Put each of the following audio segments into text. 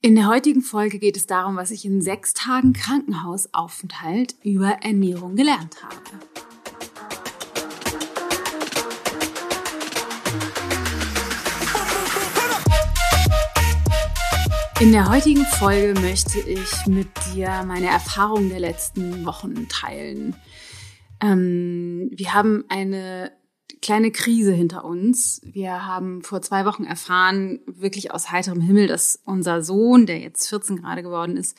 In der heutigen Folge geht es darum, was ich in sechs Tagen Krankenhausaufenthalt über Ernährung gelernt habe. In der heutigen Folge möchte ich mit dir meine Erfahrungen der letzten Wochen teilen. Ähm, wir haben eine kleine Krise hinter uns. Wir haben vor zwei Wochen erfahren, wirklich aus heiterem Himmel, dass unser Sohn, der jetzt 14 gerade geworden ist,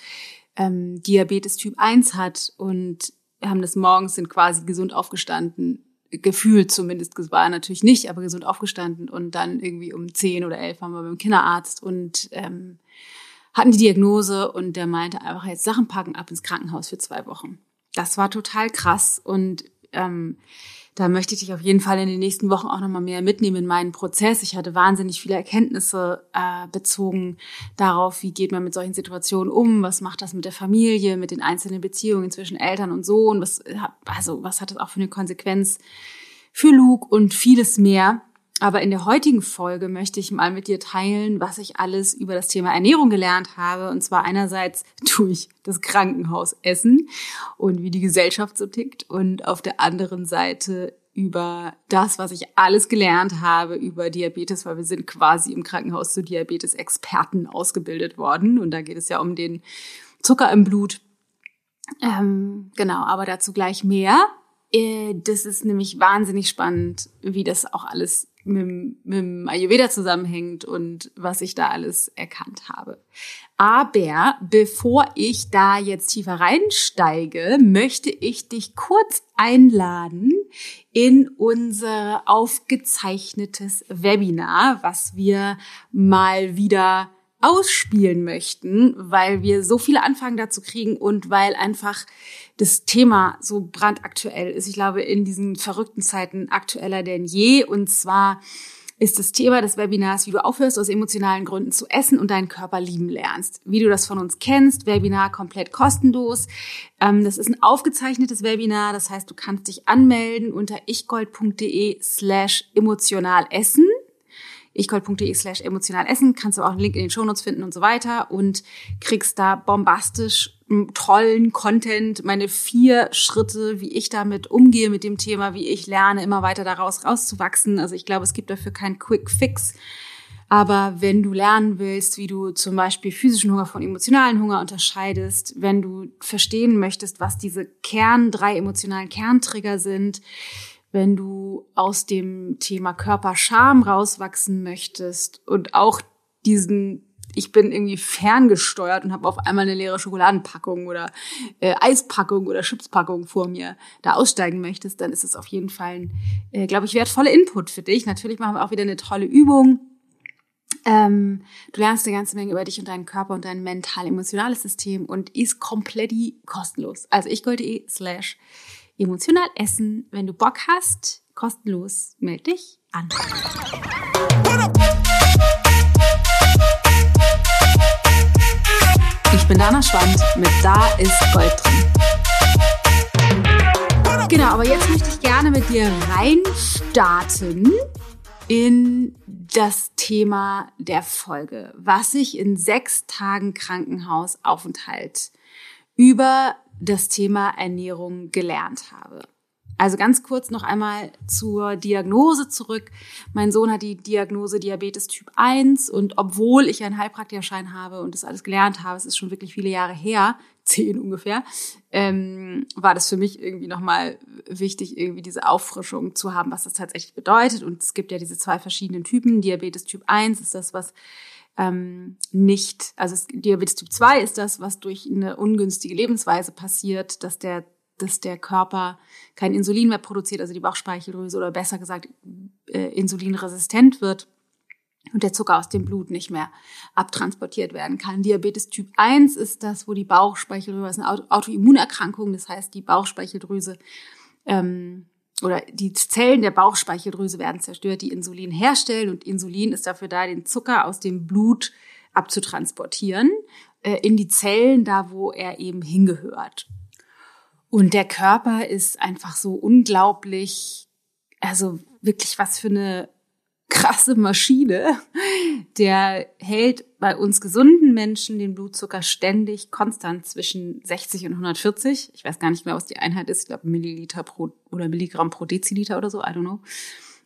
ähm, Diabetes Typ 1 hat und wir haben das morgens, sind quasi gesund aufgestanden, gefühlt zumindest, war natürlich nicht, aber gesund aufgestanden und dann irgendwie um 10 oder 11 waren wir beim Kinderarzt und ähm, hatten die Diagnose und der meinte einfach jetzt Sachen packen ab ins Krankenhaus für zwei Wochen. Das war total krass und ähm, da möchte ich dich auf jeden Fall in den nächsten Wochen auch nochmal mehr mitnehmen in meinen Prozess. Ich hatte wahnsinnig viele Erkenntnisse äh, bezogen darauf, wie geht man mit solchen Situationen um, was macht das mit der Familie, mit den einzelnen Beziehungen zwischen Eltern und Sohn, was, also was hat das auch für eine Konsequenz für Luke und vieles mehr. Aber in der heutigen Folge möchte ich mal mit dir teilen, was ich alles über das Thema Ernährung gelernt habe. Und zwar einerseits durch das Krankenhausessen und wie die Gesellschaft so tickt. Und auf der anderen Seite über das, was ich alles gelernt habe über Diabetes, weil wir sind quasi im Krankenhaus zu Diabetes-Experten ausgebildet worden. Und da geht es ja um den Zucker im Blut. Ähm, genau, aber dazu gleich mehr. Äh, das ist nämlich wahnsinnig spannend, wie das auch alles mit, mit dem Ayurveda zusammenhängt und was ich da alles erkannt habe. Aber bevor ich da jetzt tiefer reinsteige, möchte ich dich kurz einladen in unser aufgezeichnetes Webinar, was wir mal wieder ausspielen möchten, weil wir so viele Anfragen dazu kriegen und weil einfach das Thema so brandaktuell ist. Ich glaube, in diesen verrückten Zeiten aktueller denn je. Und zwar ist das Thema des Webinars, wie du aufhörst, aus emotionalen Gründen zu essen und deinen Körper lieben lernst. Wie du das von uns kennst, Webinar komplett kostenlos. Ähm, das ist ein aufgezeichnetes Webinar, das heißt, du kannst dich anmelden unter ichgold.de slash emotional essen ichgold.de slash emotional essen, kannst du auch einen Link in den Shownotes finden und so weiter und kriegst da bombastisch tollen Content, meine vier Schritte, wie ich damit umgehe mit dem Thema, wie ich lerne, immer weiter daraus rauszuwachsen. Also ich glaube, es gibt dafür keinen Quick Fix. Aber wenn du lernen willst, wie du zum Beispiel physischen Hunger von emotionalen Hunger unterscheidest, wenn du verstehen möchtest, was diese Kern, drei emotionalen Kerntrigger sind, wenn du aus dem Thema Körperscham rauswachsen möchtest und auch diesen ich bin irgendwie ferngesteuert und habe auf einmal eine leere Schokoladenpackung oder äh, Eispackung oder Chipspackung vor mir da aussteigen möchtest, dann ist es auf jeden Fall ein, äh, glaube ich, wertvoller Input für dich. Natürlich machen wir auch wieder eine tolle Übung. Ähm, du lernst eine ganze Menge über dich und deinen Körper und dein mental-emotionales System und ist komplett kostenlos. Also ich gold.de slash emotional essen. Wenn du Bock hast, kostenlos, melde dich an. Ich bin Dana Schwand mit Da ist Gold drin. Genau, aber jetzt möchte ich gerne mit dir reinstarten in das Thema der Folge, was ich in sechs Tagen Krankenhausaufenthalt über das Thema Ernährung gelernt habe. Also ganz kurz noch einmal zur Diagnose zurück. Mein Sohn hat die Diagnose Diabetes Typ 1 und obwohl ich einen Heilpraktikerschein habe und das alles gelernt habe, es ist schon wirklich viele Jahre her, zehn ungefähr, ähm, war das für mich irgendwie nochmal wichtig, irgendwie diese Auffrischung zu haben, was das tatsächlich bedeutet. Und es gibt ja diese zwei verschiedenen Typen. Diabetes Typ 1 ist das, was ähm, nicht, also es, Diabetes Typ 2 ist das, was durch eine ungünstige Lebensweise passiert, dass der dass der Körper kein Insulin mehr produziert, also die Bauchspeicheldrüse oder besser gesagt äh, insulinresistent wird und der Zucker aus dem Blut nicht mehr abtransportiert werden kann. Diabetes Typ 1 ist das, wo die Bauchspeicheldrüse, das ist eine Autoimmunerkrankung, das heißt, die Bauchspeicheldrüse ähm, oder die Zellen der Bauchspeicheldrüse werden zerstört, die Insulin herstellen und Insulin ist dafür da, den Zucker aus dem Blut abzutransportieren äh, in die Zellen, da wo er eben hingehört. Und der Körper ist einfach so unglaublich, also wirklich was für eine krasse Maschine. Der hält bei uns gesunden Menschen den Blutzucker ständig konstant zwischen 60 und 140. Ich weiß gar nicht mehr, was die Einheit ist. Ich glaube Milliliter pro oder Milligramm pro Deziliter oder so. I don't know.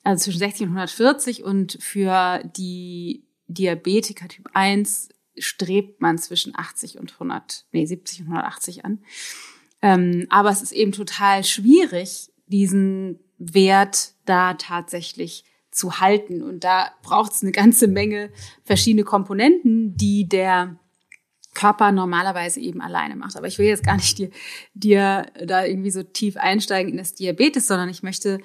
Also zwischen 60 und 140 und für die Diabetiker Typ 1 strebt man zwischen 80 und 100, nee, 70 und 180 an. Ähm, aber es ist eben total schwierig, diesen Wert da tatsächlich zu halten. Und da braucht es eine ganze Menge verschiedene Komponenten, die der Körper normalerweise eben alleine macht. Aber ich will jetzt gar nicht dir, dir da irgendwie so tief einsteigen in das Diabetes, sondern ich möchte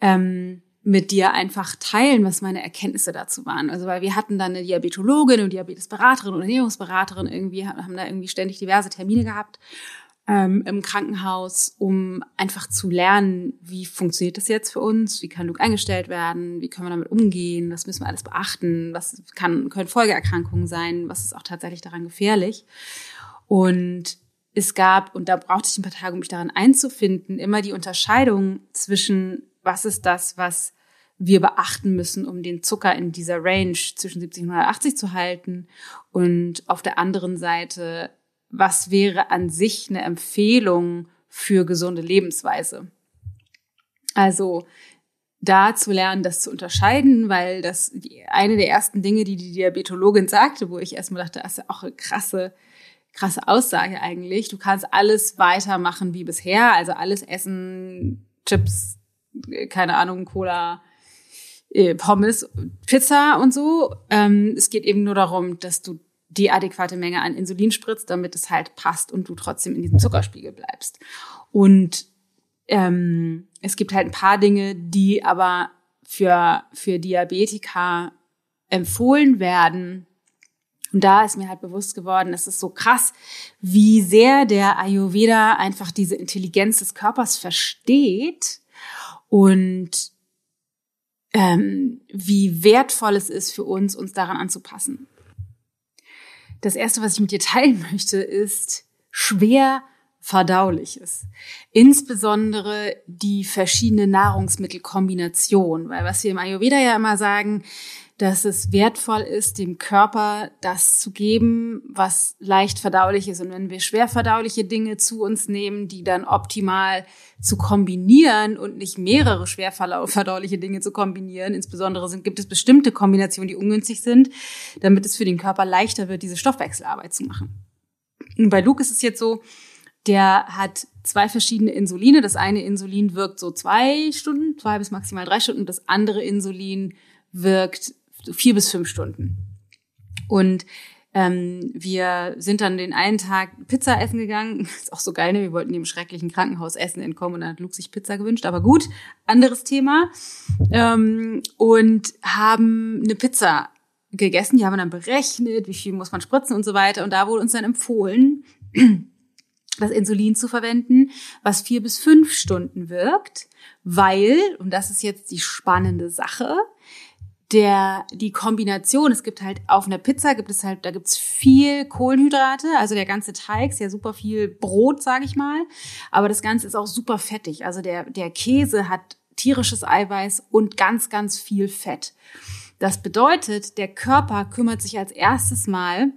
ähm, mit dir einfach teilen, was meine Erkenntnisse dazu waren. Also weil wir hatten dann eine Diabetologin und Diabetesberaterin und Ernährungsberaterin irgendwie, haben da irgendwie ständig diverse Termine gehabt ähm, im Krankenhaus, um einfach zu lernen, wie funktioniert das jetzt für uns, wie kann Luke eingestellt werden, wie können wir damit umgehen, was müssen wir alles beachten, was kann, können Folgeerkrankungen sein, was ist auch tatsächlich daran gefährlich. Und es gab, und da brauchte ich ein paar Tage, um mich daran einzufinden, immer die Unterscheidung zwischen, was ist das, was wir beachten müssen, um den Zucker in dieser Range zwischen 70 und 180 zu halten. Und auf der anderen Seite, was wäre an sich eine Empfehlung für gesunde Lebensweise? Also da zu lernen, das zu unterscheiden, weil das die, eine der ersten Dinge, die die Diabetologin sagte, wo ich erstmal dachte, das ist ja auch eine krasse, krasse Aussage eigentlich. Du kannst alles weitermachen wie bisher, also alles essen, Chips, keine Ahnung, Cola, äh, Pommes, Pizza und so. Ähm, es geht eben nur darum, dass du die adäquate Menge an Insulin spritzt, damit es halt passt und du trotzdem in diesem Zuckerspiegel bleibst. Und ähm, es gibt halt ein paar Dinge, die aber für, für Diabetiker empfohlen werden. Und da ist mir halt bewusst geworden, es ist so krass, wie sehr der Ayurveda einfach diese Intelligenz des Körpers versteht und ähm, wie wertvoll es ist für uns, uns daran anzupassen. Das erste, was ich mit dir teilen möchte, ist schwer verdauliches. Insbesondere die verschiedene Nahrungsmittelkombination, weil was wir im Ayurveda ja immer sagen, dass es wertvoll ist, dem Körper das zu geben, was leicht verdaulich ist. Und wenn wir schwer verdauliche Dinge zu uns nehmen, die dann optimal zu kombinieren und nicht mehrere schwer verdauliche Dinge zu kombinieren, insbesondere sind, gibt es bestimmte Kombinationen, die ungünstig sind, damit es für den Körper leichter wird, diese Stoffwechselarbeit zu machen. Und bei Luke ist es jetzt so, der hat zwei verschiedene Insuline. Das eine Insulin wirkt so zwei Stunden, zwei bis maximal drei Stunden. Das andere Insulin wirkt vier bis fünf Stunden. Und ähm, wir sind dann den einen Tag Pizza essen gegangen. Ist auch so geil, ne? Wir wollten dem schrecklichen Krankenhaus Essen entkommen und dann hat Luke sich Pizza gewünscht. Aber gut, anderes Thema. Ähm, und haben eine Pizza gegessen. Die haben wir dann berechnet, wie viel muss man spritzen und so weiter. Und da wurde uns dann empfohlen, das Insulin zu verwenden, was vier bis fünf Stunden wirkt, weil, und das ist jetzt die spannende Sache, der die Kombination, es gibt halt auf einer Pizza gibt es halt, da gibt's viel Kohlenhydrate, also der ganze Teig ist ja super viel Brot, sage ich mal, aber das Ganze ist auch super fettig. Also der der Käse hat tierisches Eiweiß und ganz ganz viel Fett. Das bedeutet, der Körper kümmert sich als erstes mal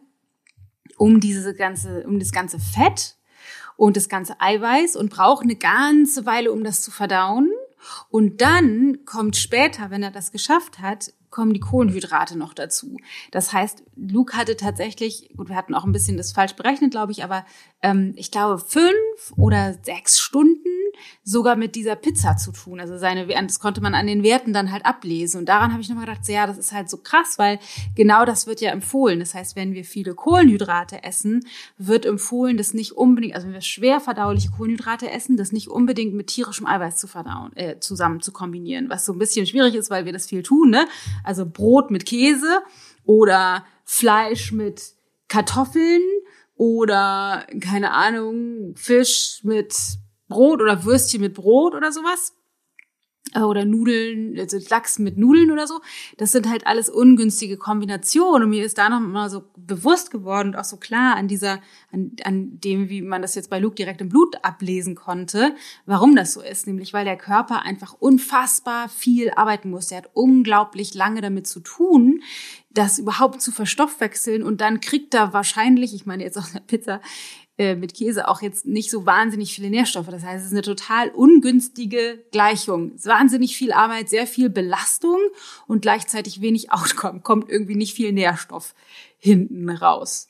um diese ganze um das ganze Fett und das ganze Eiweiß und braucht eine ganze Weile, um das zu verdauen. Und dann kommt später, wenn er das geschafft hat, kommen die Kohlenhydrate noch dazu. Das heißt, Luke hatte tatsächlich, gut, wir hatten auch ein bisschen das falsch berechnet, glaube ich, aber ähm, ich glaube fünf oder sechs Stunden sogar mit dieser Pizza zu tun. Also seine, das konnte man an den Werten dann halt ablesen. Und daran habe ich nochmal gedacht, ja, das ist halt so krass, weil genau das wird ja empfohlen. Das heißt, wenn wir viele Kohlenhydrate essen, wird empfohlen, das nicht unbedingt, also wenn wir schwer verdauliche Kohlenhydrate essen, das nicht unbedingt mit tierischem Eiweiß zu verdauen, äh, zusammen zu kombinieren. Was so ein bisschen schwierig ist, weil wir das viel tun, ne? Also Brot mit Käse oder Fleisch mit Kartoffeln oder keine Ahnung, Fisch mit Brot oder Würstchen mit Brot oder sowas. äh, oder Nudeln, also Lachs mit Nudeln oder so. Das sind halt alles ungünstige Kombinationen. Und mir ist da noch mal so bewusst geworden und auch so klar an dieser, an, an dem, wie man das jetzt bei Luke direkt im Blut ablesen konnte, warum das so ist. Nämlich, weil der Körper einfach unfassbar viel arbeiten muss. Er hat unglaublich lange damit zu tun, das überhaupt zu verstoffwechseln und dann kriegt er wahrscheinlich, ich meine jetzt aus der Pizza, äh, mit Käse auch jetzt nicht so wahnsinnig viele Nährstoffe. Das heißt, es ist eine total ungünstige Gleichung. Es ist wahnsinnig viel Arbeit, sehr viel Belastung und gleichzeitig wenig Outcome. Kommt irgendwie nicht viel Nährstoff hinten raus.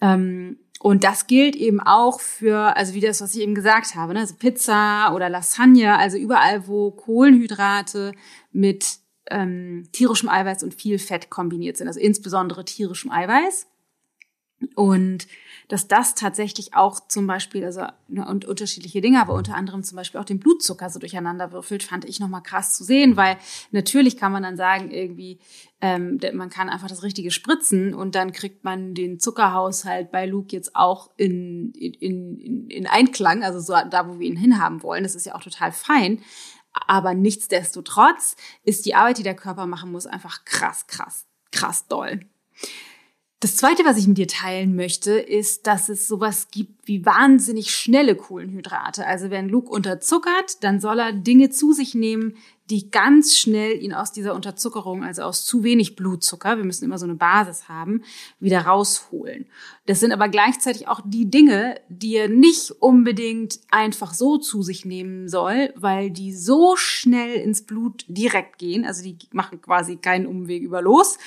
Ähm, und das gilt eben auch für, also wie das, was ich eben gesagt habe, ne? also Pizza oder Lasagne, also überall, wo Kohlenhydrate mit ähm, tierischem Eiweiß und viel Fett kombiniert sind, also insbesondere tierischem Eiweiß. Und dass das tatsächlich auch zum Beispiel, also ne, und unterschiedliche Dinge, aber unter anderem zum Beispiel auch den Blutzucker so durcheinander würfelt, fand ich nochmal krass zu sehen, weil natürlich kann man dann sagen, irgendwie, ähm, man kann einfach das Richtige spritzen und dann kriegt man den Zuckerhaushalt bei Luke jetzt auch in, in, in, in Einklang, also so da, wo wir ihn hinhaben wollen. Das ist ja auch total fein. Aber nichtsdestotrotz ist die Arbeit, die der Körper machen muss, einfach krass, krass, krass doll. Das zweite, was ich mit dir teilen möchte, ist, dass es sowas gibt wie wahnsinnig schnelle Kohlenhydrate. Also wenn Luke unterzuckert, dann soll er Dinge zu sich nehmen, die ganz schnell ihn aus dieser Unterzuckerung, also aus zu wenig Blutzucker, wir müssen immer so eine Basis haben, wieder rausholen. Das sind aber gleichzeitig auch die Dinge, die er nicht unbedingt einfach so zu sich nehmen soll, weil die so schnell ins Blut direkt gehen, also die machen quasi keinen Umweg über los,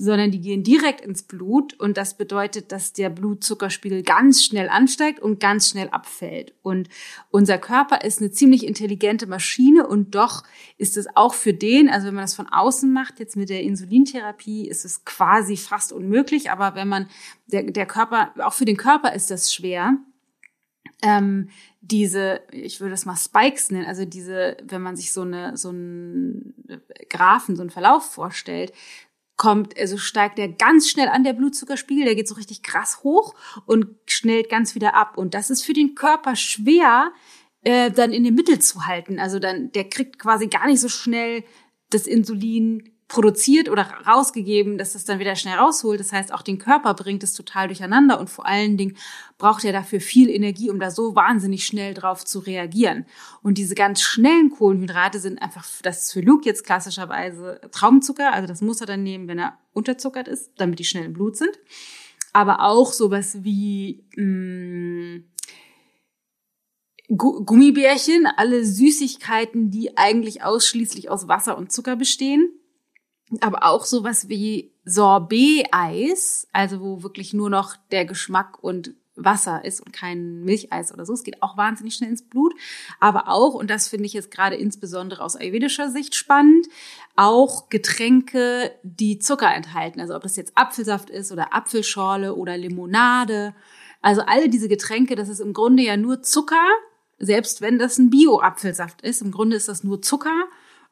sondern die gehen direkt ins Blut. Und das bedeutet, dass der Blutzuckerspiegel ganz schnell ansteigt und ganz schnell abfällt. Und unser Körper ist eine ziemlich intelligente Maschine und doch ist es auch für den, also wenn man das von außen macht, jetzt mit der Insulintherapie, ist es quasi fast unmöglich, aber wenn man, der, der Körper, auch für den Körper ist das schwer, ähm, diese, ich würde das mal Spikes nennen, also diese, wenn man sich so eine, so einen Graphen, so einen Verlauf vorstellt, kommt, also steigt der ganz schnell an, der Blutzuckerspiegel, der geht so richtig krass hoch und schnellt ganz wieder ab. Und das ist für den Körper schwer, äh, dann in dem Mittel zu halten. Also dann, der kriegt quasi gar nicht so schnell das Insulin produziert oder rausgegeben, dass das dann wieder schnell rausholt. Das heißt, auch den Körper bringt es total durcheinander und vor allen Dingen braucht er dafür viel Energie, um da so wahnsinnig schnell drauf zu reagieren. Und diese ganz schnellen Kohlenhydrate sind einfach, das ist für Luke jetzt klassischerweise Traumzucker, also das muss er dann nehmen, wenn er unterzuckert ist, damit die schnell im Blut sind. Aber auch sowas wie mh, mm, Gummibärchen, alle Süßigkeiten, die eigentlich ausschließlich aus Wasser und Zucker bestehen aber auch sowas wie Sorbet-Eis, also wo wirklich nur noch der Geschmack und Wasser ist und kein Milcheis oder so. Es geht auch wahnsinnig schnell ins Blut. Aber auch, und das finde ich jetzt gerade insbesondere aus ayurvedischer Sicht spannend, auch Getränke, die Zucker enthalten. Also ob das jetzt Apfelsaft ist oder Apfelschorle oder Limonade. Also alle diese Getränke, das ist im Grunde ja nur Zucker, selbst wenn das ein Bio-Apfelsaft ist. Im Grunde ist das nur Zucker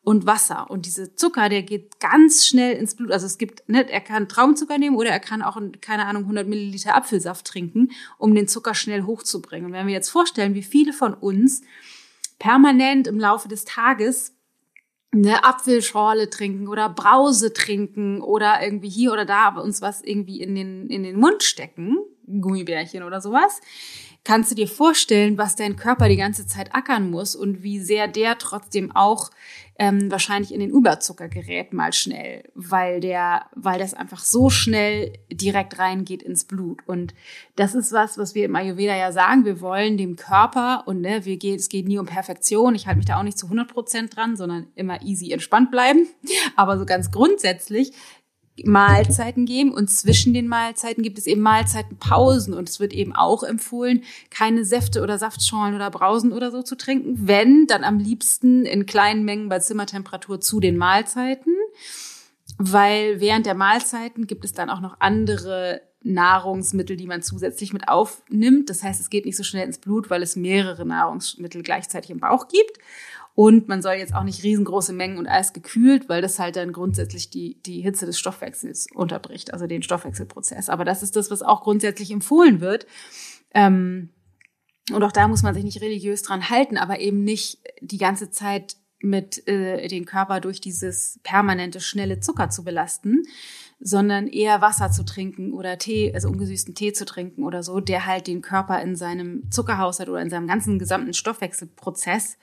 und Wasser. Und diese Zucker, der geht ganz schnell ins Blut. Also es gibt, ne, er kann Traumzucker nehmen oder er kann auch, keine Ahnung, 100 Milliliter Apfelsaft trinken, um den Zucker schnell hochzubringen. Und wenn wir jetzt vorstellen, wie viele von uns permanent im Laufe des Tages eine Apfelschorle trinken oder Brause trinken oder irgendwie hier oder da uns was irgendwie in den, in den Mund stecken, Gummibärchen oder sowas, kannst du dir vorstellen, was dein Körper die ganze Zeit ackern muss und wie sehr der trotzdem auch ähm, wahrscheinlich in den Überzucker gerät mal schnell, weil der, weil das einfach so schnell direkt reingeht ins Blut. Und das ist was, was wir im Ayurveda ja sagen. Wir wollen dem Körper und ne, wir gehen, es geht nie um Perfektion. Ich halte mich da auch nicht zu 100 Prozent dran, sondern immer easy entspannt bleiben. Aber so ganz grundsätzlich Mahlzeiten geben und zwischen den Mahlzeiten gibt es eben Mahlzeitenpausen und es wird eben auch empfohlen, keine Säfte oder Saftschorlen oder Brausen oder so zu trinken, wenn dann am liebsten in kleinen Mengen bei Zimmertemperatur zu den Mahlzeiten, weil während der Mahlzeiten gibt es dann auch noch andere Nahrungsmittel, die man zusätzlich mit aufnimmt. Das heißt, es geht nicht so schnell ins Blut, weil es mehrere Nahrungsmittel gleichzeitig im Bauch gibt. Und man soll jetzt auch nicht riesengroße Mengen und Eis gekühlt, weil das halt dann grundsätzlich die, die Hitze des Stoffwechsels unterbricht, also den Stoffwechselprozess. Aber das ist das, was auch grundsätzlich empfohlen wird. Ähm, und auch da muss man sich nicht religiös dran halten, aber eben nicht die ganze Zeit mit äh, den Körper durch dieses permanente schnelle Zucker zu belasten, sondern eher Wasser zu trinken oder Tee, also ungesüßten Tee zu trinken oder so, der halt den Körper in seinem Zuckerhaushalt oder in seinem ganzen gesamten Stoffwechselprozess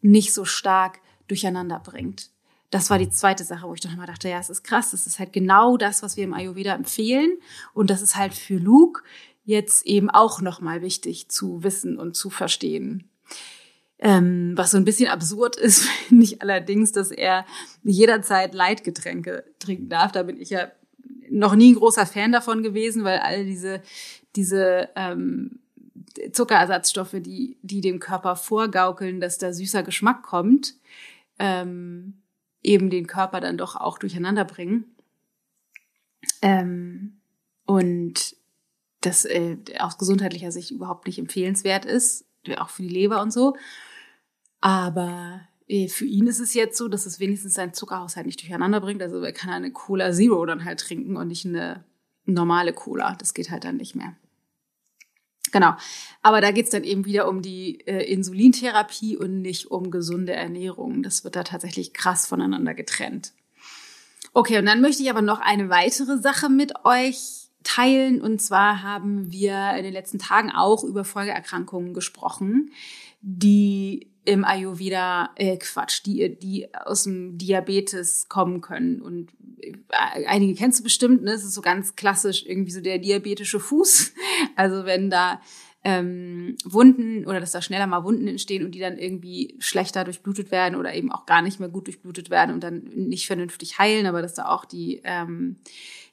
nicht so stark durcheinander bringt. Das war die zweite Sache, wo ich dann mal dachte, ja, es ist krass, das ist halt genau das, was wir im Ayurveda empfehlen und das ist halt für Luke jetzt eben auch nochmal wichtig zu wissen und zu verstehen. Ähm, was so ein bisschen absurd ist, finde ich allerdings, dass er jederzeit Leitgetränke trinken darf. Da bin ich ja noch nie ein großer Fan davon gewesen, weil all diese, diese ähm, Zuckerersatzstoffe, die, die dem Körper vorgaukeln, dass da süßer Geschmack kommt, ähm, eben den Körper dann doch auch durcheinander bringen. Ähm, und das äh, aus gesundheitlicher Sicht überhaupt nicht empfehlenswert ist, auch für die Leber und so. Aber für ihn ist es jetzt so, dass es wenigstens seinen Zuckerhaushalt nicht durcheinander bringt. Also er kann eine Cola Zero dann halt trinken und nicht eine normale Cola. Das geht halt dann nicht mehr. Genau. Aber da geht's dann eben wieder um die äh, Insulintherapie und nicht um gesunde Ernährung. Das wird da tatsächlich krass voneinander getrennt. Okay, und dann möchte ich aber noch eine weitere Sache mit euch teilen. Und zwar haben wir in den letzten Tagen auch über Folgeerkrankungen gesprochen, die im Ayurveda, äh, Quatsch, die, die aus dem Diabetes kommen können. Und äh, einige kennst du bestimmt, ne? Es ist so ganz klassisch irgendwie so der diabetische Fuß. Also wenn da ähm, Wunden oder dass da schneller mal Wunden entstehen und die dann irgendwie schlechter durchblutet werden oder eben auch gar nicht mehr gut durchblutet werden und dann nicht vernünftig heilen, aber dass da auch die, ähm,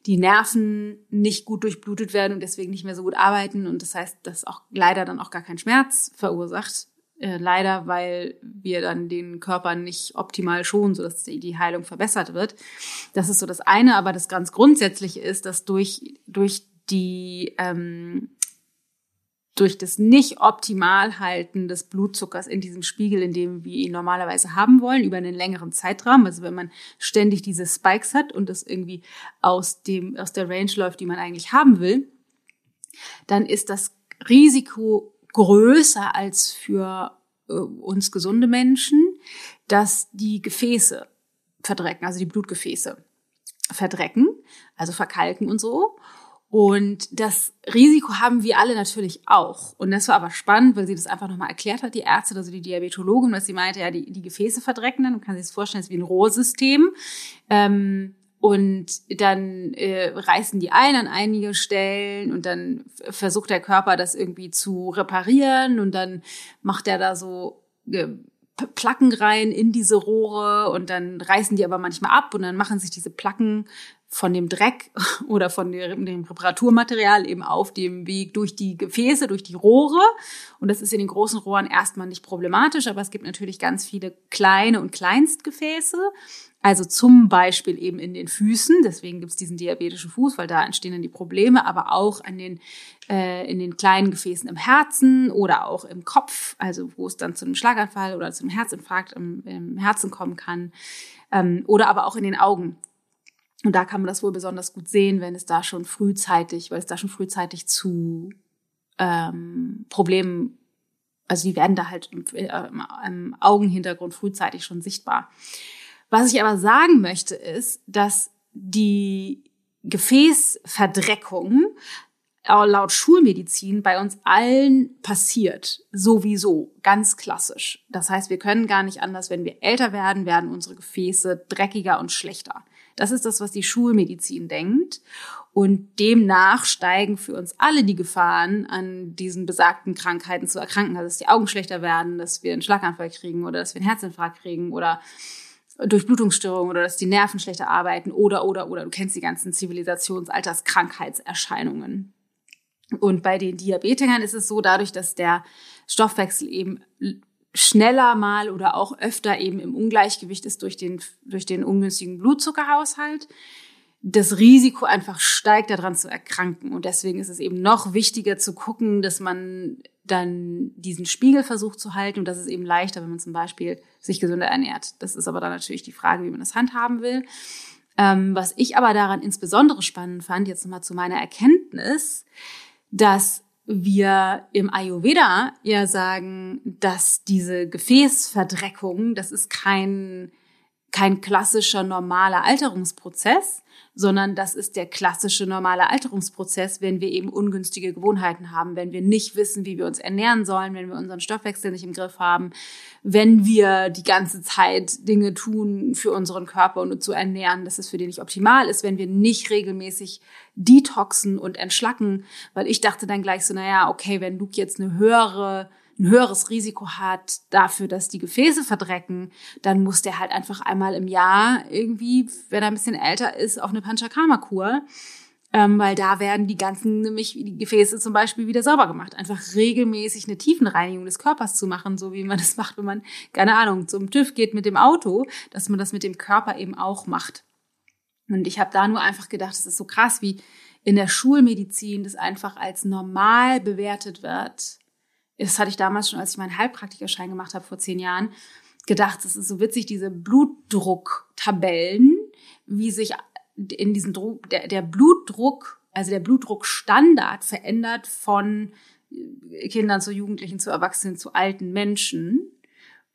die Nerven nicht gut durchblutet werden und deswegen nicht mehr so gut arbeiten und das heißt, dass auch leider dann auch gar kein Schmerz verursacht, äh, leider, weil wir dann den Körper nicht optimal schonen, sodass die, die Heilung verbessert wird. Das ist so das eine, aber das ganz Grundsätzliche ist, dass durch, durch die ähm, durch das nicht optimal halten des Blutzuckers in diesem Spiegel, in dem wir ihn normalerweise haben wollen, über einen längeren Zeitraum. Also wenn man ständig diese Spikes hat und das irgendwie aus dem, aus der Range läuft, die man eigentlich haben will, dann ist das Risiko größer als für äh, uns gesunde Menschen, dass die Gefäße verdrecken, also die Blutgefäße verdrecken, also verkalken und so. Und das Risiko haben wir alle natürlich auch. Und das war aber spannend, weil sie das einfach nochmal erklärt hat, die Ärzte, also die Diabetologin, dass sie meinte, ja, die, die Gefäße verdrecken dann, man kann sich das vorstellen, es ist wie ein Rohrsystem. Ähm, und dann äh, reißen die ein an einige Stellen und dann versucht der Körper das irgendwie zu reparieren und dann macht er da so äh, Placken rein in diese Rohre und dann reißen die aber manchmal ab und dann machen sich diese Placken von dem Dreck oder von dem Reparaturmaterial eben auf dem Weg durch die Gefäße, durch die Rohre. Und das ist in den großen Rohren erstmal nicht problematisch, aber es gibt natürlich ganz viele kleine und Kleinstgefäße. Also zum Beispiel eben in den Füßen, deswegen gibt es diesen diabetischen Fuß, weil da entstehen dann die Probleme, aber auch an den, äh, in den kleinen Gefäßen im Herzen oder auch im Kopf, also wo es dann zu einem Schlaganfall oder zu einem Herzinfarkt im, im Herzen kommen kann, ähm, oder aber auch in den Augen. Und da kann man das wohl besonders gut sehen, wenn es da schon frühzeitig, weil es da schon frühzeitig zu ähm, Problemen, also die werden da halt im, äh, im Augenhintergrund frühzeitig schon sichtbar. Was ich aber sagen möchte, ist, dass die Gefäßverdreckung laut Schulmedizin bei uns allen passiert, sowieso, ganz klassisch. Das heißt, wir können gar nicht anders, wenn wir älter werden, werden unsere Gefäße dreckiger und schlechter. Das ist das, was die Schulmedizin denkt. Und demnach steigen für uns alle die Gefahren, an diesen besagten Krankheiten zu erkranken. Also, dass die Augen schlechter werden, dass wir einen Schlaganfall kriegen oder dass wir einen Herzinfarkt kriegen oder Durchblutungsstörungen oder dass die Nerven schlechter arbeiten oder, oder, oder. Du kennst die ganzen Zivilisationsalterskrankheitserscheinungen. Und bei den Diabetikern ist es so, dadurch, dass der Stoffwechsel eben schneller mal oder auch öfter eben im Ungleichgewicht ist durch den, durch den ungünstigen Blutzuckerhaushalt, das Risiko einfach steigt, daran zu erkranken. Und deswegen ist es eben noch wichtiger zu gucken, dass man dann diesen Spiegel versucht zu halten. Und das ist eben leichter, wenn man zum Beispiel sich gesünder ernährt. Das ist aber dann natürlich die Frage, wie man das handhaben will. Ähm, was ich aber daran insbesondere spannend fand, jetzt nochmal zu meiner Erkenntnis, dass wir im Ayurveda ja sagen, dass diese Gefäßverdreckung, das ist kein, kein klassischer normaler Alterungsprozess, sondern das ist der klassische normale Alterungsprozess, wenn wir eben ungünstige Gewohnheiten haben, wenn wir nicht wissen, wie wir uns ernähren sollen, wenn wir unseren Stoffwechsel nicht im Griff haben, wenn wir die ganze Zeit Dinge tun für unseren Körper und uns zu ernähren, dass es für den nicht optimal ist, wenn wir nicht regelmäßig detoxen und entschlacken, weil ich dachte dann gleich so, naja, okay, wenn Luke jetzt eine höhere ein höheres Risiko hat dafür, dass die Gefäße verdrecken, dann muss der halt einfach einmal im Jahr irgendwie, wenn er ein bisschen älter ist, auf eine Panchakarma-Kur. Ähm, weil da werden die ganzen, nämlich die Gefäße zum Beispiel wieder sauber gemacht. Einfach regelmäßig eine Tiefenreinigung des Körpers zu machen, so wie man das macht, wenn man, keine Ahnung, zum TÜV geht mit dem Auto, dass man das mit dem Körper eben auch macht. Und ich habe da nur einfach gedacht, es ist so krass, wie in der Schulmedizin das einfach als normal bewertet wird, das hatte ich damals schon, als ich meinen Heilpraktikerschein gemacht habe vor zehn Jahren, gedacht, das ist so witzig, diese Blutdrucktabellen, wie sich in diesen Druck, der, der Blutdruck, also der Blutdruckstandard verändert von Kindern zu Jugendlichen, zu Erwachsenen, zu alten Menschen,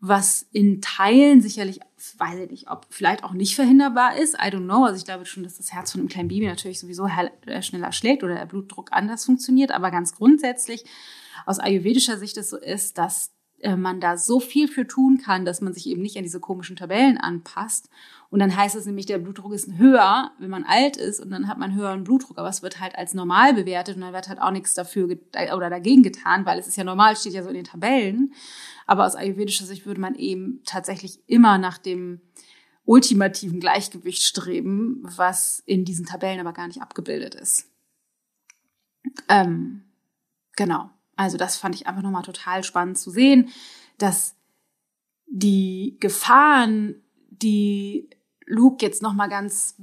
was in Teilen sicherlich, weiß ich nicht, ob vielleicht auch nicht verhinderbar ist, I don't know. Also ich glaube schon, dass das Herz von einem kleinen Baby natürlich sowieso äh, schneller schlägt oder der Blutdruck anders funktioniert, aber ganz grundsätzlich aus ayurvedischer Sicht es so ist, dass man da so viel für tun kann, dass man sich eben nicht an diese komischen Tabellen anpasst. Und dann heißt es nämlich, der Blutdruck ist höher, wenn man alt ist und dann hat man höheren Blutdruck, aber es wird halt als normal bewertet und dann wird halt auch nichts dafür oder dagegen getan, weil es ist ja normal, steht ja so in den Tabellen. Aber aus ayurvedischer Sicht würde man eben tatsächlich immer nach dem ultimativen Gleichgewicht streben, was in diesen Tabellen aber gar nicht abgebildet ist. Ähm, genau. Also das fand ich einfach nochmal total spannend zu sehen, dass die Gefahren, die Luke jetzt nochmal ganz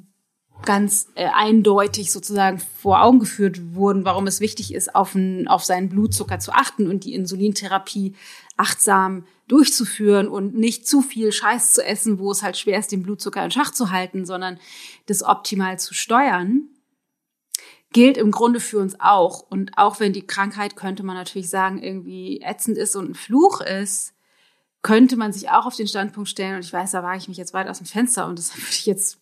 ganz äh, eindeutig sozusagen vor Augen geführt wurden, warum es wichtig ist, auf, ein, auf seinen Blutzucker zu achten und die Insulintherapie achtsam durchzuführen und nicht zu viel Scheiß zu essen, wo es halt schwer ist, den Blutzucker in Schach zu halten, sondern das optimal zu steuern gilt im Grunde für uns auch. Und auch wenn die Krankheit, könnte man natürlich sagen, irgendwie ätzend ist und ein Fluch ist, könnte man sich auch auf den Standpunkt stellen, und ich weiß, da wage ich mich jetzt weit aus dem Fenster und das würde ich jetzt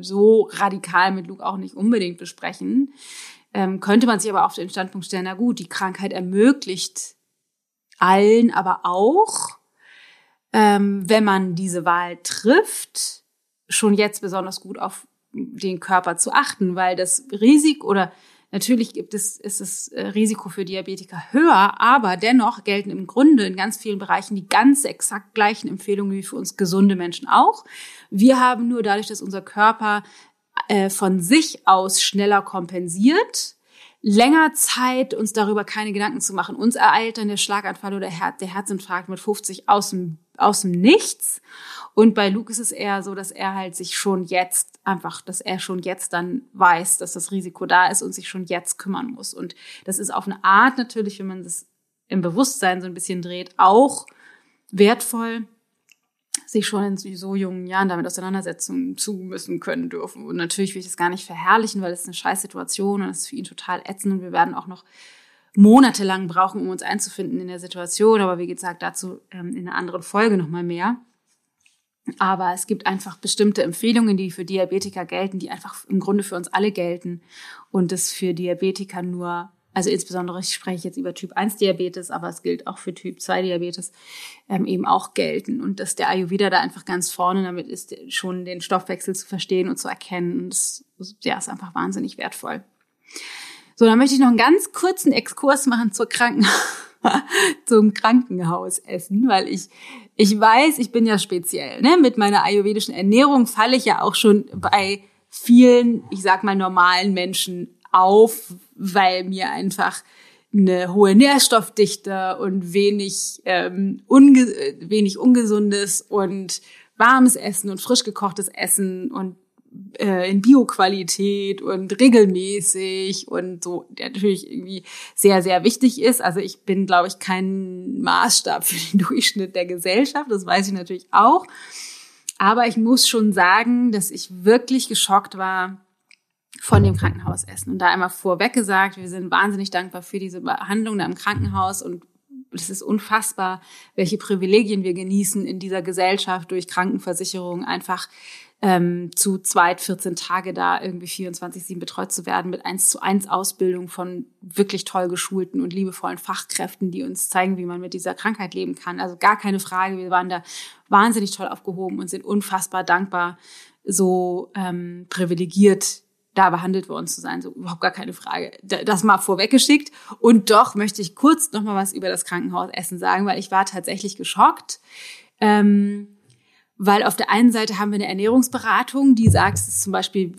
so radikal mit Luke auch nicht unbedingt besprechen, ähm, könnte man sich aber auf den Standpunkt stellen, na gut, die Krankheit ermöglicht allen aber auch, ähm, wenn man diese Wahl trifft, schon jetzt besonders gut auf den Körper zu achten, weil das Risiko oder natürlich gibt es, ist das äh, Risiko für Diabetiker höher, aber dennoch gelten im Grunde in ganz vielen Bereichen die ganz exakt gleichen Empfehlungen wie für uns gesunde Menschen auch. Wir haben nur dadurch, dass unser Körper äh, von sich aus schneller kompensiert, länger Zeit, uns darüber keine Gedanken zu machen. Uns ereilt dann der Schlaganfall oder der Herzinfarkt mit 50 aus dem, aus dem Nichts. Und bei Luke ist es eher so, dass er halt sich schon jetzt einfach, dass er schon jetzt dann weiß, dass das Risiko da ist und sich schon jetzt kümmern muss. Und das ist auf eine Art natürlich, wenn man das im Bewusstsein so ein bisschen dreht, auch wertvoll, sich schon in so jungen Jahren damit auseinandersetzen zu müssen können dürfen. Und natürlich will ich das gar nicht verherrlichen, weil es eine scheiß Situation und es ist für ihn total ätzend und wir werden auch noch monatelang brauchen, um uns einzufinden in der Situation. Aber wie gesagt, dazu ähm, in einer anderen Folge nochmal mehr. Aber es gibt einfach bestimmte Empfehlungen, die für Diabetiker gelten, die einfach im Grunde für uns alle gelten und es für Diabetiker nur, also insbesondere ich spreche jetzt über Typ 1 Diabetes, aber es gilt auch für Typ 2 Diabetes, ähm, eben auch gelten. Und dass der Ayurveda da einfach ganz vorne damit ist, schon den Stoffwechsel zu verstehen und zu erkennen. Und das ja, ist einfach wahnsinnig wertvoll. So, dann möchte ich noch einen ganz kurzen Exkurs machen zur Kranken zum Krankenhausessen, weil ich ich weiß, ich bin ja speziell. Ne? Mit meiner ayurvedischen Ernährung falle ich ja auch schon bei vielen, ich sag mal, normalen Menschen auf, weil mir einfach eine hohe Nährstoffdichte und wenig, ähm, unge wenig ungesundes und warmes Essen und frisch gekochtes Essen und äh, in Bioqualität und regelmäßig und so, der natürlich irgendwie sehr, sehr wichtig ist. Also ich bin, glaube ich, kein Maßstab für den Durchschnitt der Gesellschaft, das weiß ich natürlich auch. Aber ich muss schon sagen, dass ich wirklich geschockt war, von dem Krankenhausessen. Und da einmal vorweg gesagt, wir sind wahnsinnig dankbar für diese Behandlung da im Krankenhaus und es ist unfassbar, welche Privilegien wir genießen in dieser Gesellschaft durch Krankenversicherung, einfach ähm, zu zweit 14 Tage da irgendwie 24-7 betreut zu werden mit eins zu eins Ausbildung von wirklich toll geschulten und liebevollen Fachkräften, die uns zeigen, wie man mit dieser Krankheit leben kann. Also gar keine Frage, wir waren da wahnsinnig toll aufgehoben und sind unfassbar dankbar, so ähm, privilegiert da behandelt worden zu sein, so überhaupt gar keine Frage. Das mal vorweggeschickt. Und doch möchte ich kurz noch mal was über das Krankenhausessen sagen, weil ich war tatsächlich geschockt. Ähm, weil auf der einen Seite haben wir eine Ernährungsberatung, die sagt, es ist zum Beispiel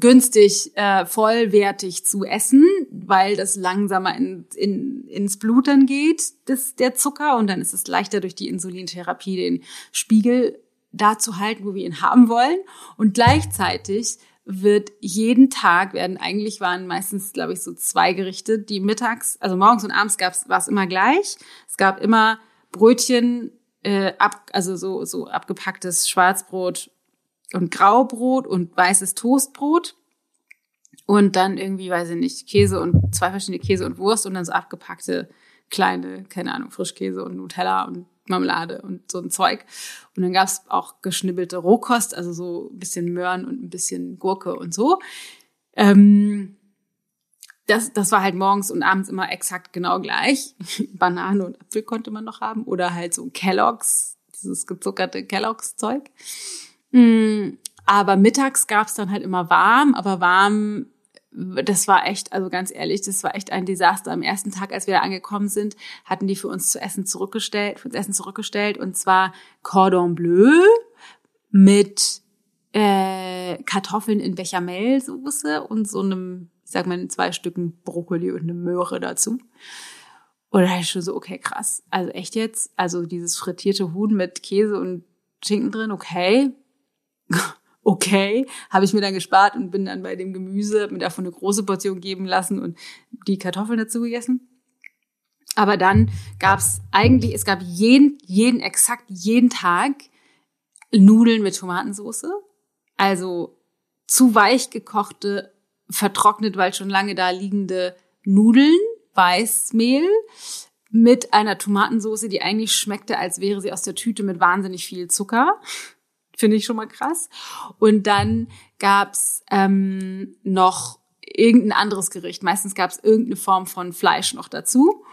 günstig, äh, vollwertig zu essen, weil das langsamer in, in, ins Blut dann geht, das, der Zucker, und dann ist es leichter durch die Insulintherapie den Spiegel da zu halten, wo wir ihn haben wollen. Und gleichzeitig wird jeden Tag werden eigentlich waren meistens glaube ich so zwei Gerichte, die mittags, also morgens und abends gab's war es immer gleich. Es gab immer Brötchen äh, ab, also so so abgepacktes Schwarzbrot und Graubrot und weißes Toastbrot und dann irgendwie weiß ich nicht Käse und zwei verschiedene Käse und Wurst und dann so abgepackte kleine keine Ahnung Frischkäse und Nutella und Marmelade und so ein Zeug. Und dann gab's auch geschnibbelte Rohkost, also so ein bisschen Möhren und ein bisschen Gurke und so. Ähm, das, das war halt morgens und abends immer exakt genau gleich. Banane und Apfel konnte man noch haben. Oder halt so Kelloggs, dieses gezuckerte Kelloggs-Zeug. Mm, aber mittags gab's dann halt immer warm, aber warm das war echt, also ganz ehrlich, das war echt ein Desaster. Am ersten Tag, als wir da angekommen sind, hatten die für uns zu essen zurückgestellt, für uns Essen zurückgestellt und zwar Cordon Bleu mit äh, Kartoffeln in Bechamelsoße und so einem, ich sag mal, zwei Stücken Brokkoli und eine Möhre dazu. Und da ich schon so, okay, krass. Also echt jetzt? Also dieses frittierte Huhn mit Käse und Schinken drin, okay okay, habe ich mir dann gespart und bin dann bei dem Gemüse mir davon eine große Portion geben lassen und die Kartoffeln dazu gegessen. Aber dann gab es eigentlich, es gab jeden, jeden, exakt jeden Tag Nudeln mit Tomatensauce. Also zu weich gekochte, vertrocknet, weil schon lange da liegende Nudeln, Weißmehl mit einer Tomatensauce, die eigentlich schmeckte, als wäre sie aus der Tüte mit wahnsinnig viel Zucker. Finde ich schon mal krass. Und dann gab's ähm, noch irgendein anderes Gericht. Meistens gab's irgendeine Form von Fleisch noch dazu.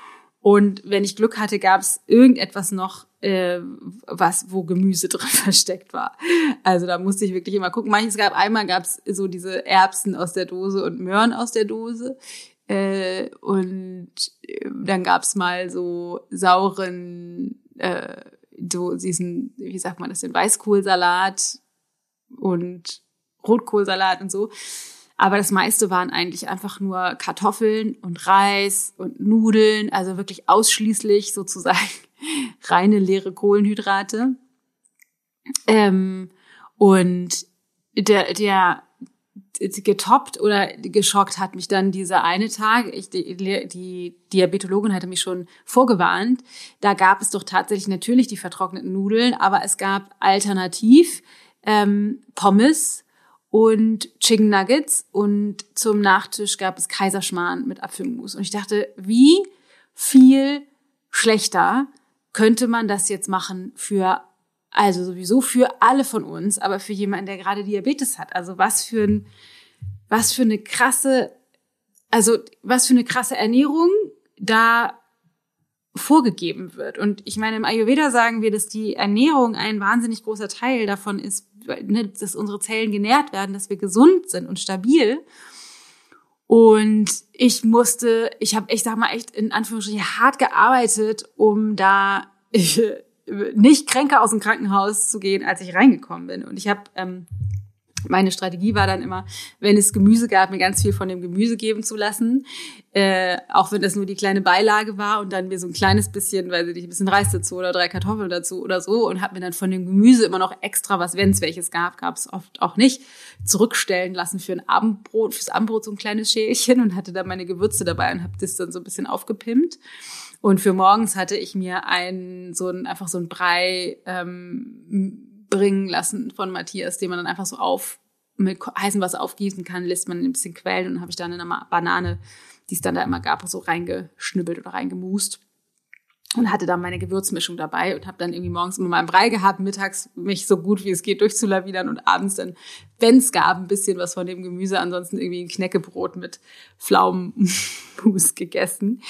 Und wenn ich Glück hatte, gab's irgendetwas noch, äh, was, wo Gemüse drin versteckt war. Also da musste ich wirklich immer gucken. Manches gab, einmal gab's so diese Erbsen aus der Dose und Möhren aus der Dose. Äh, und äh, dann gab's mal so sauren äh, so diesen, wie sagt man das, den Weißkohlsalat und Rotkohlsalat und so. Aber das meiste waren eigentlich einfach nur Kartoffeln und Reis und Nudeln, also wirklich ausschließlich sozusagen reine leere Kohlenhydrate. Ähm, und der, der getoppt oder geschockt hat mich dann dieser eine Tag. Ich, die, die Diabetologin hatte mich schon vorgewarnt. Da gab es doch tatsächlich natürlich die vertrockneten Nudeln, aber es gab alternativ ähm, Pommes und Chicken Nuggets und zum Nachtisch gab es Kaiserschmarrn mit Apfelmus. Und ich dachte, wie viel schlechter könnte man das jetzt machen für also sowieso für alle von uns, aber für jemanden, der gerade Diabetes hat. Also was für ein, was für eine krasse, also was für eine krasse Ernährung da vorgegeben wird. Und ich meine, im Ayurveda sagen wir, dass die Ernährung ein wahnsinnig großer Teil davon ist, ne, dass unsere Zellen genährt werden, dass wir gesund sind und stabil. Und ich musste, ich habe, ich sag mal, echt in Anführungsstrichen hart gearbeitet, um da nicht kränker aus dem Krankenhaus zu gehen, als ich reingekommen bin. Und ich habe ähm, meine Strategie war dann immer, wenn es Gemüse gab, mir ganz viel von dem Gemüse geben zu lassen, äh, auch wenn das nur die kleine Beilage war und dann mir so ein kleines bisschen, weiß ich nicht, ein bisschen Reis dazu oder drei Kartoffeln dazu oder so und habe mir dann von dem Gemüse immer noch extra was, wenn es welches gab, gab es oft auch nicht, zurückstellen lassen für ein Abendbrot, fürs Abendbrot so ein kleines Schälchen und hatte dann meine Gewürze dabei und habe das dann so ein bisschen aufgepimpt. Und für morgens hatte ich mir ein, so ein, einfach so ein Brei ähm, bringen lassen von Matthias, den man dann einfach so auf mit heißem Wasser aufgießen kann, lässt man ein bisschen quellen und dann habe ich dann in einer Banane, die es dann da immer gab, so reingeschnibbelt oder reingemust und hatte dann meine Gewürzmischung dabei und habe dann irgendwie morgens immer meinen Brei gehabt, mittags mich so gut wie es geht durchzulawinern und abends dann, wenn es gab, ein bisschen was von dem Gemüse, ansonsten irgendwie ein Knäckebrot mit Pflaumenmus gegessen.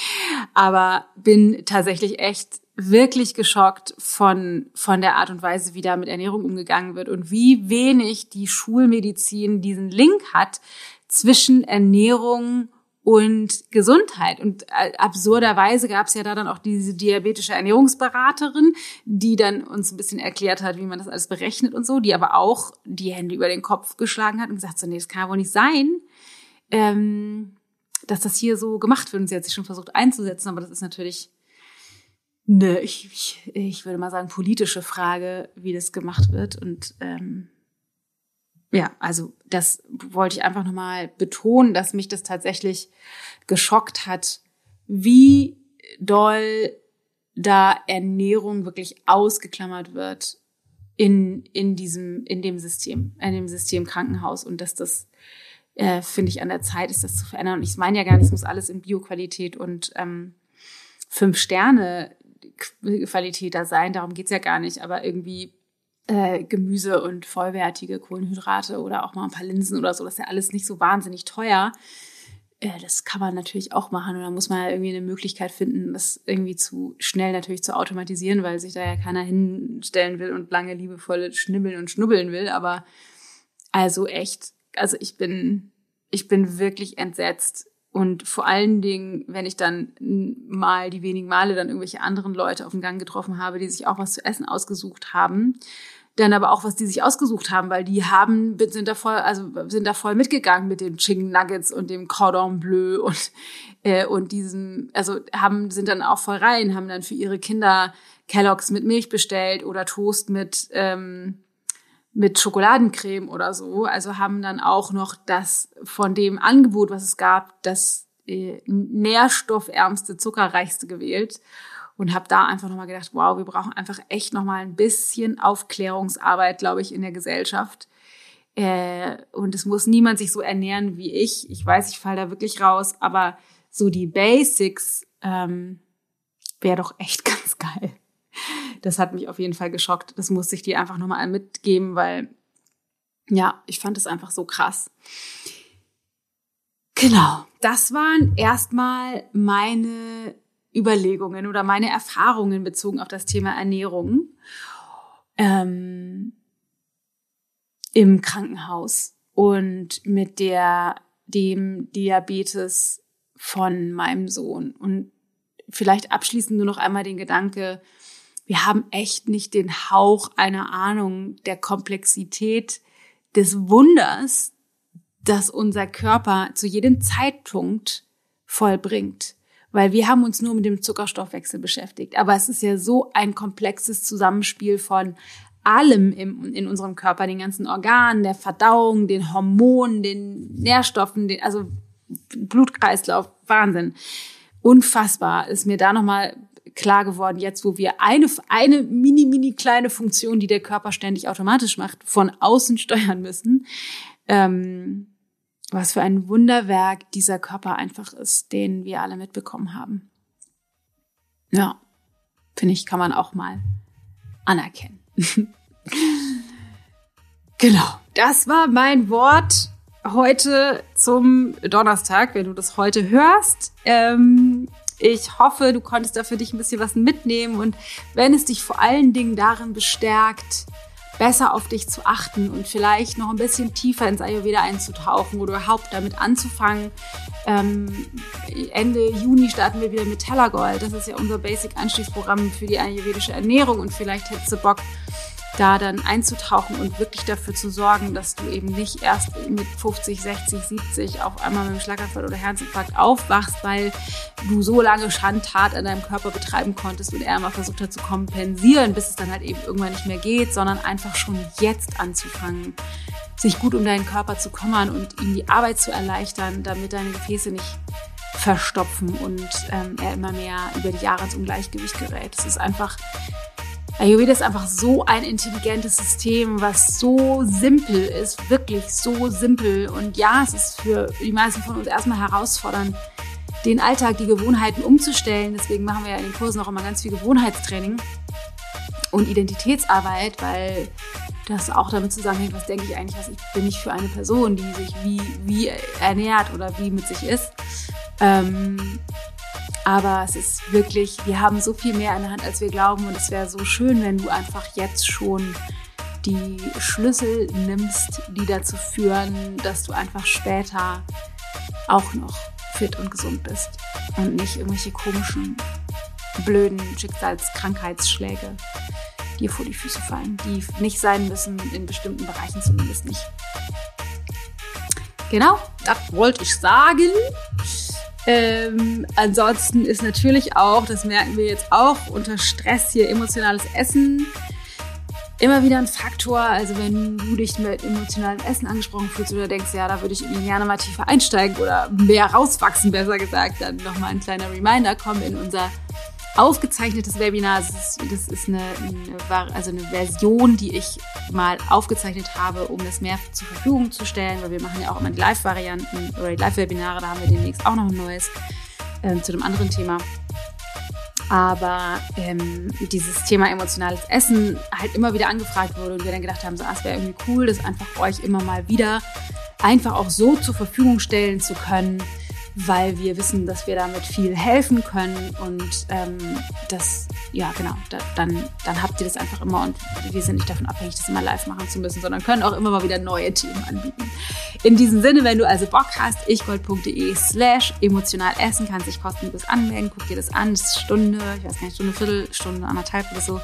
Aber bin tatsächlich echt wirklich geschockt von, von der Art und Weise, wie da mit Ernährung umgegangen wird und wie wenig die Schulmedizin diesen Link hat zwischen Ernährung und Gesundheit. Und äh, absurderweise gab es ja da dann auch diese diabetische Ernährungsberaterin, die dann uns ein bisschen erklärt hat, wie man das alles berechnet und so, die aber auch die Hände über den Kopf geschlagen hat und gesagt so, nee, das kann ja wohl nicht sein, ähm, dass das hier so gemacht wird. Und sie hat sich schon versucht einzusetzen, aber das ist natürlich eine, ich, ich, ich würde mal sagen, politische Frage, wie das gemacht wird. Und ähm, ja, also das wollte ich einfach nochmal betonen, dass mich das tatsächlich geschockt hat, wie doll da Ernährung wirklich ausgeklammert wird in, in diesem, in dem System, in dem System Krankenhaus und dass das, äh, finde ich, an der Zeit ist, das zu verändern. Und ich meine ja gar nicht, es muss alles in Bioqualität und ähm, fünf Sterne Qualität da sein, darum geht's ja gar nicht, aber irgendwie äh, Gemüse und vollwertige Kohlenhydrate oder auch mal ein paar Linsen oder so. Das ist ja alles nicht so wahnsinnig teuer. Äh, das kann man natürlich auch machen. Und da muss man ja irgendwie eine Möglichkeit finden, das irgendwie zu schnell natürlich zu automatisieren, weil sich da ja keiner hinstellen will und lange liebevoll schnibbeln und schnubbeln will. Aber also echt, also ich bin, ich bin wirklich entsetzt. Und vor allen Dingen, wenn ich dann mal die wenigen Male dann irgendwelche anderen Leute auf dem Gang getroffen habe, die sich auch was zu essen ausgesucht haben dann aber auch, was die sich ausgesucht haben, weil die haben, sind da voll, also sind da voll mitgegangen mit den Chicken Nuggets und dem Cordon Bleu und, äh, und diesem, also haben, sind dann auch voll rein, haben dann für ihre Kinder Kelloggs mit Milch bestellt oder Toast mit, ähm, mit Schokoladencreme oder so. Also haben dann auch noch das von dem Angebot, was es gab, das äh, nährstoffärmste, zuckerreichste gewählt und habe da einfach nochmal gedacht, wow, wir brauchen einfach echt nochmal ein bisschen Aufklärungsarbeit, glaube ich, in der Gesellschaft. Äh, und es muss niemand sich so ernähren wie ich. Ich weiß, ich falle da wirklich raus, aber so die Basics ähm, wäre doch echt ganz geil. Das hat mich auf jeden Fall geschockt. Das muss ich dir einfach nochmal mitgeben, weil ja, ich fand es einfach so krass. Genau, das waren erstmal meine Überlegungen oder meine Erfahrungen bezogen auf das Thema Ernährung ähm, im Krankenhaus und mit der dem Diabetes von meinem Sohn. Und vielleicht abschließend nur noch einmal den Gedanke, wir haben echt nicht den Hauch einer Ahnung der Komplexität des Wunders, das unser Körper zu jedem Zeitpunkt vollbringt weil wir haben uns nur mit dem Zuckerstoffwechsel beschäftigt. Aber es ist ja so ein komplexes Zusammenspiel von allem im, in unserem Körper, den ganzen Organen, der Verdauung, den Hormonen, den Nährstoffen, den, also Blutkreislauf, Wahnsinn. Unfassbar ist mir da nochmal klar geworden, jetzt wo wir eine, eine mini, mini kleine Funktion, die der Körper ständig automatisch macht, von außen steuern müssen. Ähm, was für ein Wunderwerk dieser Körper einfach ist, den wir alle mitbekommen haben. Ja, finde ich, kann man auch mal anerkennen. genau, das war mein Wort heute zum Donnerstag, wenn du das heute hörst. Ähm, ich hoffe, du konntest da für dich ein bisschen was mitnehmen und wenn es dich vor allen Dingen darin bestärkt, besser auf dich zu achten und vielleicht noch ein bisschen tiefer ins Ayurveda einzutauchen oder überhaupt damit anzufangen. Ähm, Ende Juni starten wir wieder mit Tellergold. Das ist ja unser Basic-Anstiegsprogramm für die ayurvedische Ernährung und vielleicht hättest du Bock, da dann einzutauchen und wirklich dafür zu sorgen, dass du eben nicht erst mit 50, 60, 70 auf einmal mit einem Schlaganfall oder Herzinfarkt aufwachst, weil du so lange Schandtat an deinem Körper betreiben konntest und er mal versucht hat zu kompensieren, bis es dann halt eben irgendwann nicht mehr geht, sondern einfach schon jetzt anzufangen, sich gut um deinen Körper zu kümmern und ihm die Arbeit zu erleichtern, damit deine Gefäße nicht verstopfen und ähm, er immer mehr über die Jahre ins Ungleichgewicht gerät. Es ist einfach Ayurveda ist einfach so ein intelligentes System, was so simpel ist, wirklich so simpel. Und ja, es ist für die meisten von uns erstmal herausfordernd, den Alltag, die Gewohnheiten umzustellen. Deswegen machen wir ja in den Kursen auch immer ganz viel Gewohnheitstraining und Identitätsarbeit, weil das auch damit zusammenhängt, was denke ich eigentlich, was ich, bin ich für eine Person, die sich wie, wie ernährt oder wie mit sich ist. Ähm, aber es ist wirklich, wir haben so viel mehr in der Hand, als wir glauben. Und es wäre so schön, wenn du einfach jetzt schon die Schlüssel nimmst, die dazu führen, dass du einfach später auch noch fit und gesund bist und nicht irgendwelche komischen, blöden Schicksalskrankheitsschläge dir vor die Füße fallen, die nicht sein müssen, in bestimmten Bereichen zumindest nicht. Genau, das wollte ich sagen. Ähm, ansonsten ist natürlich auch, das merken wir jetzt auch, unter Stress hier emotionales Essen immer wieder ein Faktor. Also wenn du dich mit emotionalem Essen angesprochen fühlst oder denkst, ja, da würde ich irgendwie gerne mal tiefer einsteigen oder mehr rauswachsen, besser gesagt, dann nochmal ein kleiner Reminder, komm in unser aufgezeichnetes Webinar. Das ist, das ist eine, eine, also eine Version, die ich mal aufgezeichnet habe, um das mehr zur Verfügung zu stellen, weil wir machen ja auch immer die Live-Varianten oder die Live-Webinare, da haben wir demnächst auch noch ein neues ähm, zu einem anderen Thema. Aber ähm, dieses Thema emotionales Essen halt immer wieder angefragt wurde und wir dann gedacht haben, so, ah, es wäre irgendwie cool, das einfach euch immer mal wieder einfach auch so zur Verfügung stellen zu können, weil wir wissen, dass wir damit viel helfen können und ähm, das, ja genau, da, dann, dann habt ihr das einfach immer und wir sind nicht davon abhängig, das immer live machen zu müssen, sondern können auch immer mal wieder neue Themen anbieten. In diesem Sinne, wenn du also Bock hast, ichgold.de slash emotional essen, kannst dich kostenlos anmelden, guck dir das an, das ist Stunde, ich weiß gar nicht, Stunde, Viertel, Stunde, anderthalb oder so,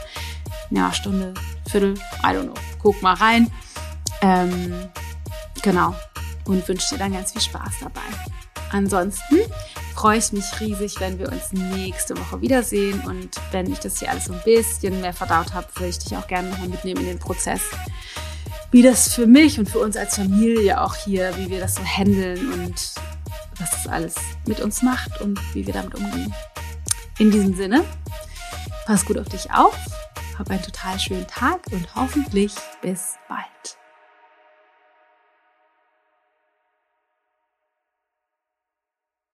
ja, Stunde, Viertel, I don't know, guck mal rein. Ähm, genau. Und wünsche dir dann ganz viel Spaß dabei. Ansonsten freue ich mich riesig, wenn wir uns nächste Woche wiedersehen. Und wenn ich das hier alles so ein bisschen mehr verdaut habe, würde ich dich auch gerne nochmal mitnehmen in den Prozess, wie das für mich und für uns als Familie auch hier, wie wir das so handeln und was das alles mit uns macht und wie wir damit umgehen. In diesem Sinne, pass gut auf dich auf, hab einen total schönen Tag und hoffentlich bis bald.